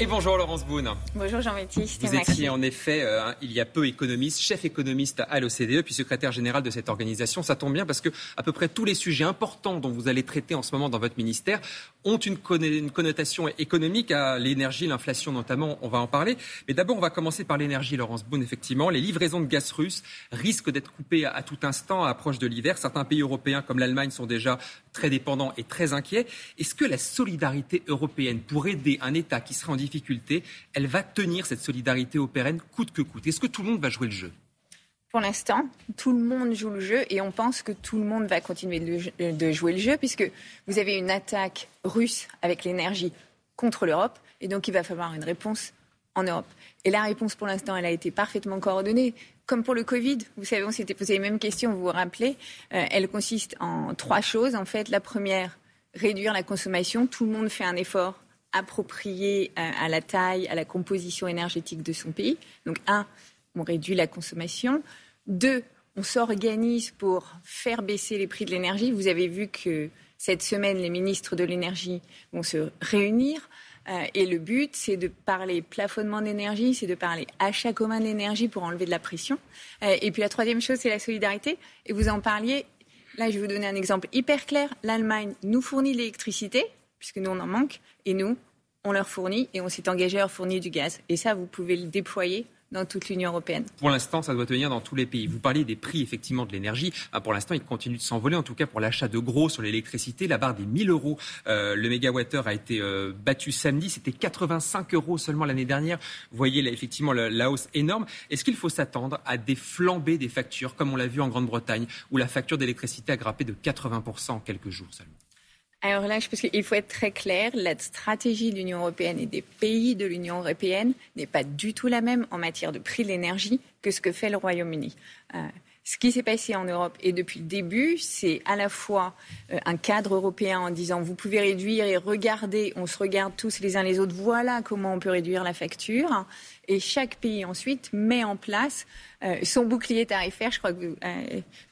Et bonjour Laurence Boone. Bonjour Jean-Baptiste. Vous étiez en effet, euh, il y a peu économiste, chef économiste à l'OCDE, puis secrétaire général de cette organisation. Ça tombe bien parce que à peu près tous les sujets importants dont vous allez traiter en ce moment dans votre ministère ont une, connotation économique à l'énergie, l'inflation notamment, on va en parler. Mais d'abord, on va commencer par l'énergie, Laurence Boone, effectivement. Les livraisons de gaz russe risquent d'être coupées à, tout instant à approche de l'hiver. Certains pays européens comme l'Allemagne sont déjà très dépendants et très inquiets. Est-ce que la solidarité européenne pour aider un État qui serait en difficulté, elle va tenir cette solidarité au coûte que coûte Est-ce que tout le monde va jouer le jeu? Pour l'instant, tout le monde joue le jeu et on pense que tout le monde va continuer de jouer le jeu puisque vous avez une attaque russe avec l'énergie contre l'Europe et donc il va falloir une réponse en Europe. Et la réponse pour l'instant, elle a été parfaitement coordonnée. Comme pour le Covid, vous savez, on s'était posé les mêmes questions, vous vous rappelez. Euh, elle consiste en trois choses. En fait, la première, réduire la consommation. Tout le monde fait un effort approprié euh, à la taille, à la composition énergétique de son pays. Donc, un, on réduit la consommation. Deux, on s'organise pour faire baisser les prix de l'énergie. Vous avez vu que cette semaine, les ministres de l'énergie vont se réunir. Euh, et le but, c'est de parler plafonnement d'énergie, c'est de parler achat commun d'énergie pour enlever de la pression. Euh, et puis la troisième chose, c'est la solidarité. Et vous en parliez. Là, je vais vous donner un exemple hyper clair. L'Allemagne nous fournit l'électricité, puisque nous, on en manque. Et nous, on leur fournit et on s'est engagé à leur fournir du gaz. Et ça, vous pouvez le déployer dans toute l'Union européenne. Pour l'instant, ça doit tenir dans tous les pays. Vous parliez des prix effectivement de l'énergie. Ah, pour l'instant, ils continuent de s'envoler. En tout cas, pour l'achat de gros sur l'électricité, la barre des 1000 euros euh, le mégawattheure a été euh, battue samedi. C'était 85 euros seulement l'année dernière. Vous voyez là, effectivement la, hausse énorme. Est-ce qu'il faut s'attendre à des flambées des factures, comme on l'a vu en Grande-Bretagne, où la facture d'électricité a grimpé de 80% en quelques jours seulement? Alors là, je pense qu'il faut être très clair. La stratégie de l'Union européenne et des pays de l'Union européenne n'est pas du tout la même en matière de prix de l'énergie que ce que fait le Royaume-Uni. Euh, ce qui s'est passé en Europe et depuis le début, c'est à la fois euh, un cadre européen en disant vous pouvez réduire et regarder, on se regarde tous les uns les autres, voilà comment on peut réduire la facture. Et chaque pays ensuite met en place euh, son bouclier tarifaire. Je crois que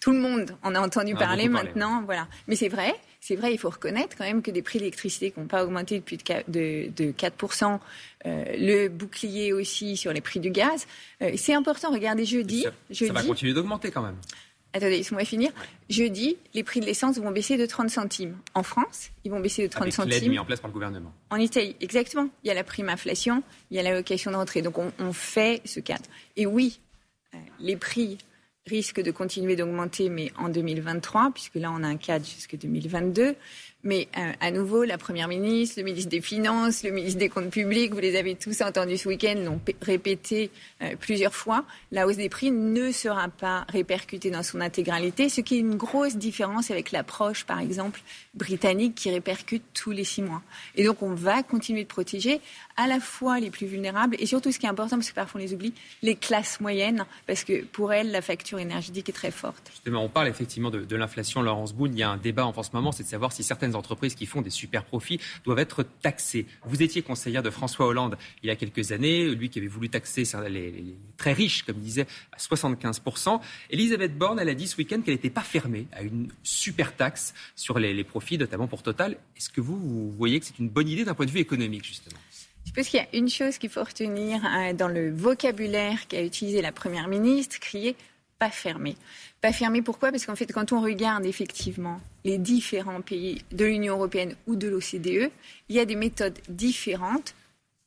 tout le monde en a entendu parler maintenant. Voilà. Mais c'est vrai, c'est vrai, il faut reconnaître quand même que des prix d'électricité qui n'ont pas augmenté depuis de, de, 4%, euh, le bouclier aussi sur les prix du gaz, euh, c'est important. Regardez jeudi. Ça, jeudi, ça va continuer d'augmenter quand même. Attendez, laissez-moi finir. Jeudi, les prix de l'essence vont baisser de 30 centimes. En France, ils vont baisser de 30 Avec centimes. l'aide mise en place par le gouvernement. En Italie, exactement. Il y a la prime inflation, il y a la location de rentrée. Donc on, on fait ce cadre. Et oui, euh, les prix risque de continuer d'augmenter, mais en 2023, puisque là, on a un cadre jusqu'en 2022. Mais euh, à nouveau, la Première ministre, le ministre des Finances, le ministre des Comptes publics, vous les avez tous entendus ce week-end, l'ont répété euh, plusieurs fois, la hausse des prix ne sera pas répercutée dans son intégralité, ce qui est une grosse différence avec l'approche, par exemple, britannique qui répercute tous les six mois. Et donc, on va continuer de protéger à la fois les plus vulnérables et surtout, ce qui est important, parce que parfois on les oublie, les classes moyennes, parce que pour elles, la facture énergétique est très forte. Justement, on parle effectivement de, l'inflation, Laurence Boone. Il y a un débat en ce moment, c'est de savoir si certaines entreprises qui font des super profits doivent être taxées. Vous étiez conseillère de François Hollande il y a quelques années, lui qui avait voulu taxer les, très riches, comme il disait, à 75%. Elisabeth Borne, elle a dit ce week-end qu'elle n'était pas fermée à une super taxe sur les, profits, notamment pour Total. Est-ce que vous, vous voyez que c'est une bonne idée d'un point de vue économique, justement? Je pense qu'il y a une chose qu'il faut retenir euh, dans le vocabulaire qu'a utilisé la Première ministre, crier pas fermé. Pas fermé pourquoi? Parce qu'en fait, quand on regarde effectivement les différents pays de l'Union européenne ou de l'OCDE, il y a des méthodes différentes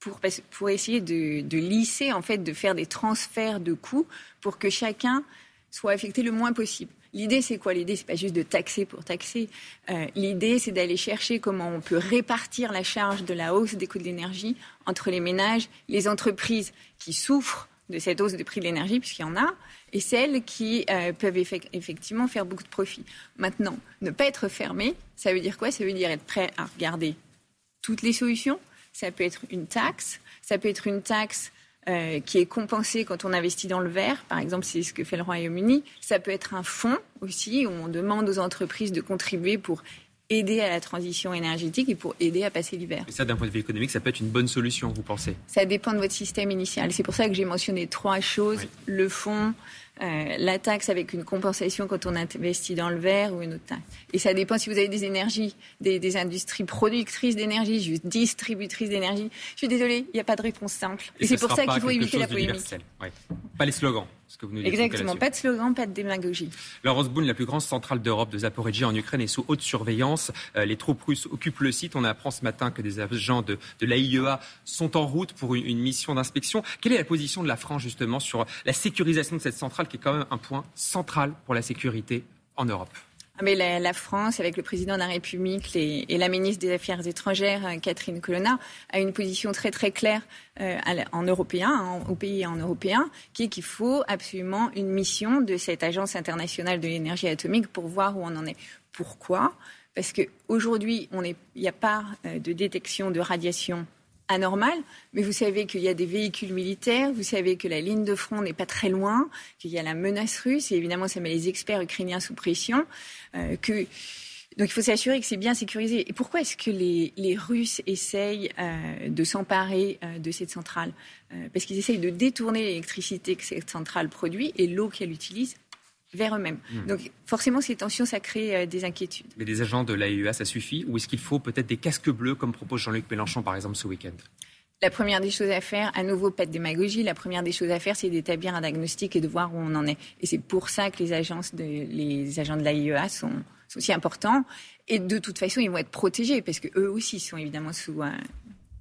pour, essayer de, de, lisser, en fait, de faire des transferts de coûts pour que chacun soit affecté le moins possible. L'idée, c'est quoi? L'idée, c'est pas juste de taxer pour taxer. Euh, L'idée, c'est d'aller chercher comment on peut répartir la charge de la hausse des coûts de l'énergie entre les ménages, les entreprises qui souffrent de cette hausse des prix de l'énergie, puisqu'il y en a, et celles qui euh, peuvent effectivement faire beaucoup de profit. Maintenant, ne pas être fermé, ça veut dire quoi? Ça veut dire être prêt à regarder toutes les solutions. Ça peut être une taxe, ça peut être une taxe euh, qui est compensée quand on investit dans le vert, par exemple, c'est ce que fait le Royaume-Uni. Ça peut être un fonds aussi, où on demande aux entreprises de contribuer pour aider à la transition énergétique et pour aider à passer l'hiver. Et ça, d'un point de vue économique, ça peut être une bonne solution, vous pensez? Ça dépend de votre système initial. C'est pour ça que j'ai mentionné trois choses. Le fonds, euh, la taxe avec une compensation quand on investit dans le verre ou une autre taxe. Et ça dépend si vous avez des énergies, des, industries productrices d'énergie, juste distributrices d'énergie. Je suis désolée, il n'y a pas de réponse simple. Et, c'est pour ça qu'il faut éviter la polémique. Pas les slogans. Exactement, pas de slogan, pas de démagogie. Laurence Boone, la plus grande centrale d'Europe de Zaporizhia en Ukraine, est sous haute surveillance. Euh, les troupes russes occupent le site. On apprend ce matin que des agents de, de l'AIEA sont en route pour une, une mission d'inspection. Quelle est la position de la France justement sur la sécurisation de cette centrale qui est quand même un point central pour la sécurité en Europe ah, mais la, France, avec le président de la République et la ministre des Affaires étrangères, euh, Catherine Colonna, a une position très très claire euh, en européen, hein, au pays en européen, qui est qu'il faut absolument une mission de cette agence internationale de l'énergie atomique pour voir où on en est. Pourquoi? Parce qu'aujourd'hui, il n'y a pas euh, de détection de radiation anormal, mais vous savez qu'il y a des véhicules militaires, vous savez que la ligne de front n'est pas très loin, qu'il y a la menace russe, et évidemment ça met les experts ukrainiens sous pression, euh. Donc il faut s'assurer que c'est bien sécurisé. Et pourquoi est-ce que les, Russes essayent euh, de s'emparer euh, de cette centrale? Parce qu'ils essayent de détourner l'électricité que cette centrale produit et l'eau qu'elle utilise vers eux-mêmes. Hmm. Donc forcément, ces tensions, ça crée euh, des inquiétudes. Mais des agents de l'AEA, ça suffit Ou est-ce qu'il faut peut-être des casques bleus, comme propose Jean-Luc Mélenchon, par exemple, ce week-end? La première des choses à faire, à nouveau, pas de démagogie, la première des choses à faire, c'est d'établir un diagnostic et de voir où on en est. Et c'est pour ça que les, agences de, les agents de l'AIEA sont, sont, aussi importants. Et de toute façon, ils vont être protégés, parce qu'eux aussi sont évidemment sous euh,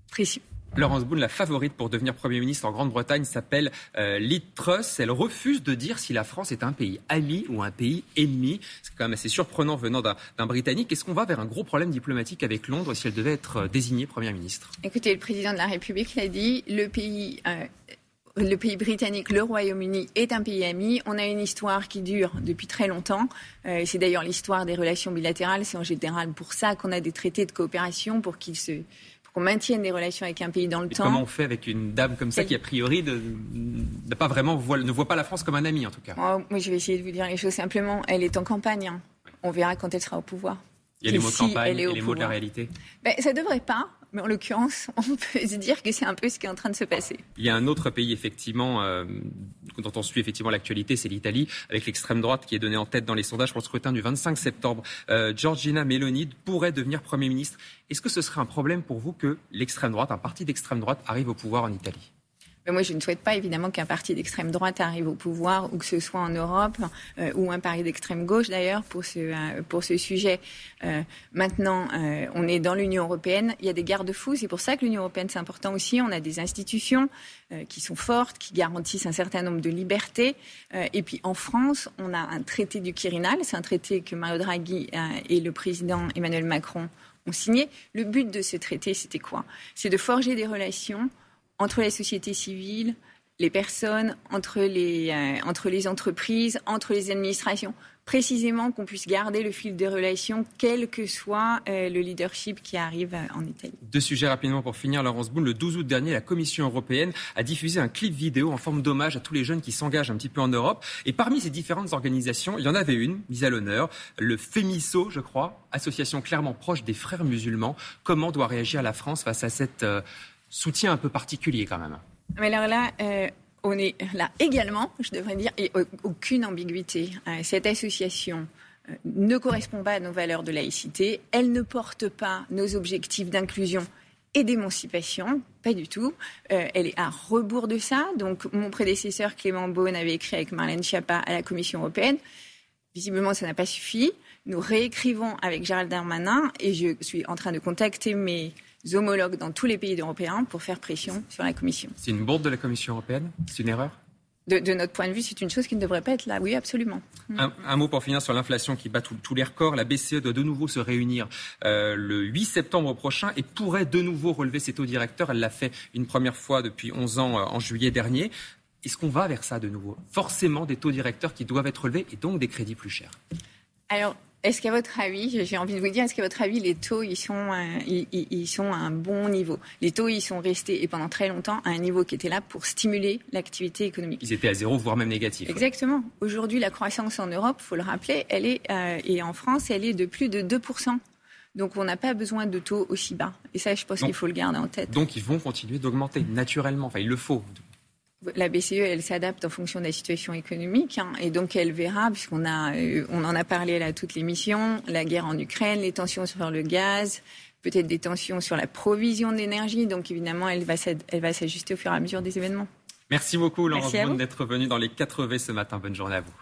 pression. Laurence Boone, la favorite pour devenir Premier ministre en Grande-Bretagne, s'appelle euh, Truss. Elle refuse de dire si la France est un pays ami ou un pays ennemi. C'est quand même assez surprenant venant d'un Britannique. Est-ce qu'on va vers un gros problème diplomatique avec Londres si elle devait être euh, désignée Première ministre? Écoutez, le président de la République l'a dit, le pays... Euh, le pays britannique, le Royaume-Uni, est un pays ami. On a une histoire qui dure depuis très longtemps. Euh, c'est d'ailleurs l'histoire des relations bilatérales. C'est en général pour ça qu'on a des traités de coopération, pour qu'ils se qu'on maintienne des relations avec un pays dans le temps. Comment on fait avec une dame comme ça qui, a priori, ne, pas vraiment ne voit pas la France comme un ami, en tout cas oh, Moi, je vais essayer de vous dire les choses simplement. Elle est en campagne. Hein. On verra quand elle sera au pouvoir. Il y a les mots de campagne et les mots de la réalité. Ben, ça devrait pas mais en l'occurrence, on peut se dire que c'est un peu ce qui est en train de se passer. Il y a un autre pays, effectivement, euh, dont on suit effectivement l'actualité, c'est l'Italie, avec l'extrême droite qui est donnée en tête dans les sondages pour le scrutin du 25 septembre. Euh, Giorgina Meloni pourrait devenir Premier ministre. Est-ce que ce serait un problème pour vous que l'extrême droite, un parti d'extrême droite, arrive au pouvoir en Italie? Moi, je ne souhaite pas évidemment qu'un parti d'extrême droite arrive au pouvoir, ou que ce soit en Europe, euh, ou un parti d'extrême gauche d'ailleurs, pour ce, euh, sujet. Euh, maintenant, on est dans l'Union européenne, il y a des garde-fous, c'est pour ça que l'Union européenne, c'est important aussi. On a des institutions qui sont fortes, qui garantissent un certain nombre de libertés. et puis en France, on a un traité du Quirinal, c'est un traité que Mario Draghi et le président Emmanuel Macron ont signé. Le but de ce traité, c'était quoi? C'est de forger des relations entre les sociétés civiles, les personnes, entre les, euh, entre les entreprises, entre les administrations. Précisément qu'on puisse garder le fil des relations, quel que soit euh, le leadership qui arrive euh, en Italie. Deux sujets rapidement pour finir, Laurence Boone. Le 12 août dernier, la Commission européenne a diffusé un clip vidéo en forme d'hommage à tous les jeunes qui s'engagent un petit peu en Europe. Et parmi ces différentes organisations, il y en avait une mise à l'honneur, le FEMISO, je crois, association clairement proche des frères musulmans. Comment doit réagir la France face à cette soutien un peu particulier quand même. Mais alors là, euh, on est là également, je devrais dire, et aucune ambiguïté. Euh, cette association euh, ne correspond pas à nos valeurs de laïcité, elle ne porte pas nos objectifs d'inclusion et d'émancipation, pas du tout. elle est à rebours de ça. Donc, mon prédécesseur Clément Beaune avait écrit avec Marlène Schiappa à la Commission européenne. Visiblement, ça n'a pas suffi. Nous réécrivons avec Gérald Darmanin et je suis en train de contacter mes homologues dans tous les pays européens pour faire pression sur la Commission. C'est une bourde de la Commission européenne? C'est une erreur? De, notre point de vue, c'est une chose qui ne devrait pas être là. Oui, absolument. Un, mot pour finir sur l'inflation qui bat tous les records. La BCE doit de nouveau se réunir euh, le 8 septembre prochain et pourrait de nouveau relever ses taux directeurs. Elle l'a fait une première fois depuis 11 ans euh, en juillet dernier. Est-ce qu'on va vers ça de nouveau? Forcément des taux directeurs qui doivent être relevés et donc des crédits plus chers. Alors, est-ce qu'à votre avis, j'ai envie de vous dire, est-ce qu'à votre avis, les taux, ils sont, euh, ils, sont à un bon niveau? Les taux, ils sont restés, et pendant très longtemps, à un niveau qui était là pour stimuler l'activité économique. Ils étaient à zéro, voire même négatifs. Exactement. Aujourd'hui, la croissance en Europe, il faut le rappeler, elle est, euh, et en France, elle est de plus de 2%. Donc on n'a pas besoin de taux aussi bas. Et ça, je pense qu'il faut le garder en tête. Donc ils vont continuer d'augmenter naturellement. Enfin, il le faut. La BCE, elle s'adapte en fonction de la situation économique, hein, et donc elle verra, puisqu'on a, euh, on en a parlé à toute l'émission, la guerre en Ukraine, les tensions sur le gaz, peut-être des tensions sur la provision d'énergie. Donc évidemment, elle va, elle va s'ajuster au fur et à mesure des événements. Merci beaucoup, Laurence Brune, d'être venue dans les 4V ce matin. Bonne journée à vous.